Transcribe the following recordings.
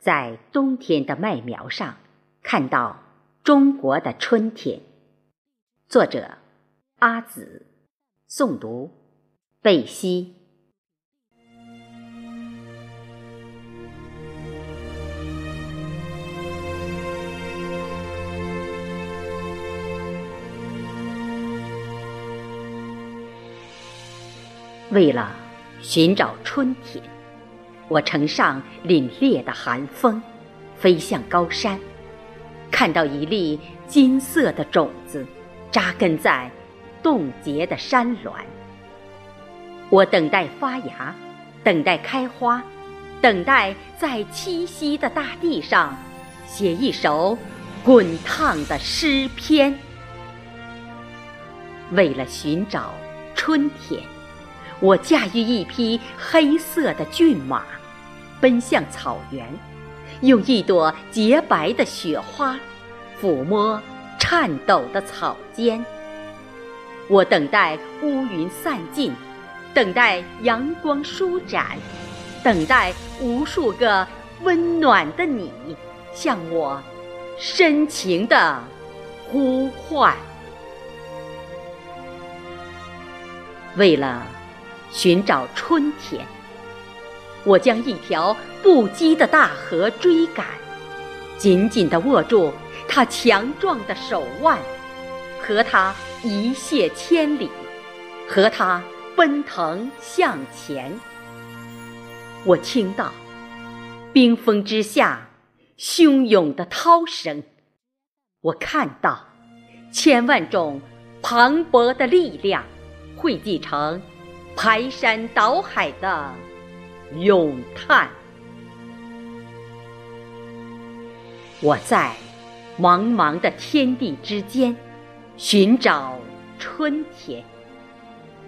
在冬天的麦苗上看到中国的春天。作者：阿紫，诵读：贝西。为了寻找春天。我乘上凛冽的寒风，飞向高山，看到一粒金色的种子扎根在冻结的山峦。我等待发芽，等待开花，等待在栖息的大地上写一首滚烫的诗篇。为了寻找春天，我驾驭一匹黑色的骏马。奔向草原，用一朵洁白的雪花抚摸颤抖的草尖。我等待乌云散尽，等待阳光舒展，等待无数个温暖的你向我深情的呼唤。为了寻找春天。我将一条不羁的大河追赶，紧紧地握住它强壮的手腕，和它一泻千里，和它奔腾向前。我听到冰封之下汹涌的涛声，我看到千万种磅礴的力量汇集成排山倒海的。咏叹，我在茫茫的天地之间寻找春天。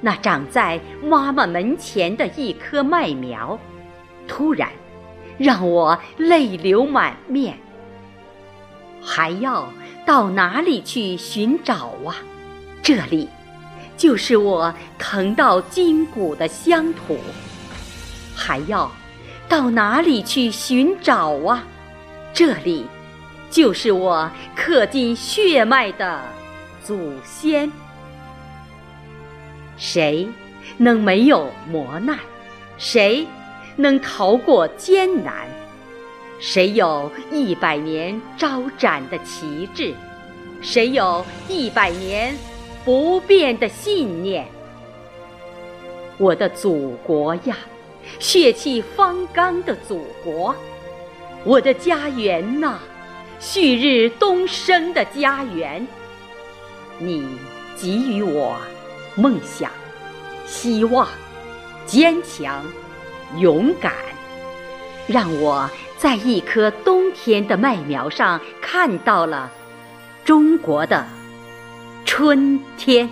那长在妈妈门前的一棵麦苗，突然让我泪流满面。还要到哪里去寻找啊？这里，就是我疼到筋骨的乡土。还要到哪里去寻找啊？这里就是我刻进血脉的祖先。谁能没有磨难？谁能逃过艰难？谁有一百年招展的旗帜？谁有一百年不变的信念？我的祖国呀！血气方刚的祖国，我的家园呐，旭日东升的家园。你给予我梦想、希望、坚强、勇敢，让我在一棵冬天的麦苗上看到了中国的春天。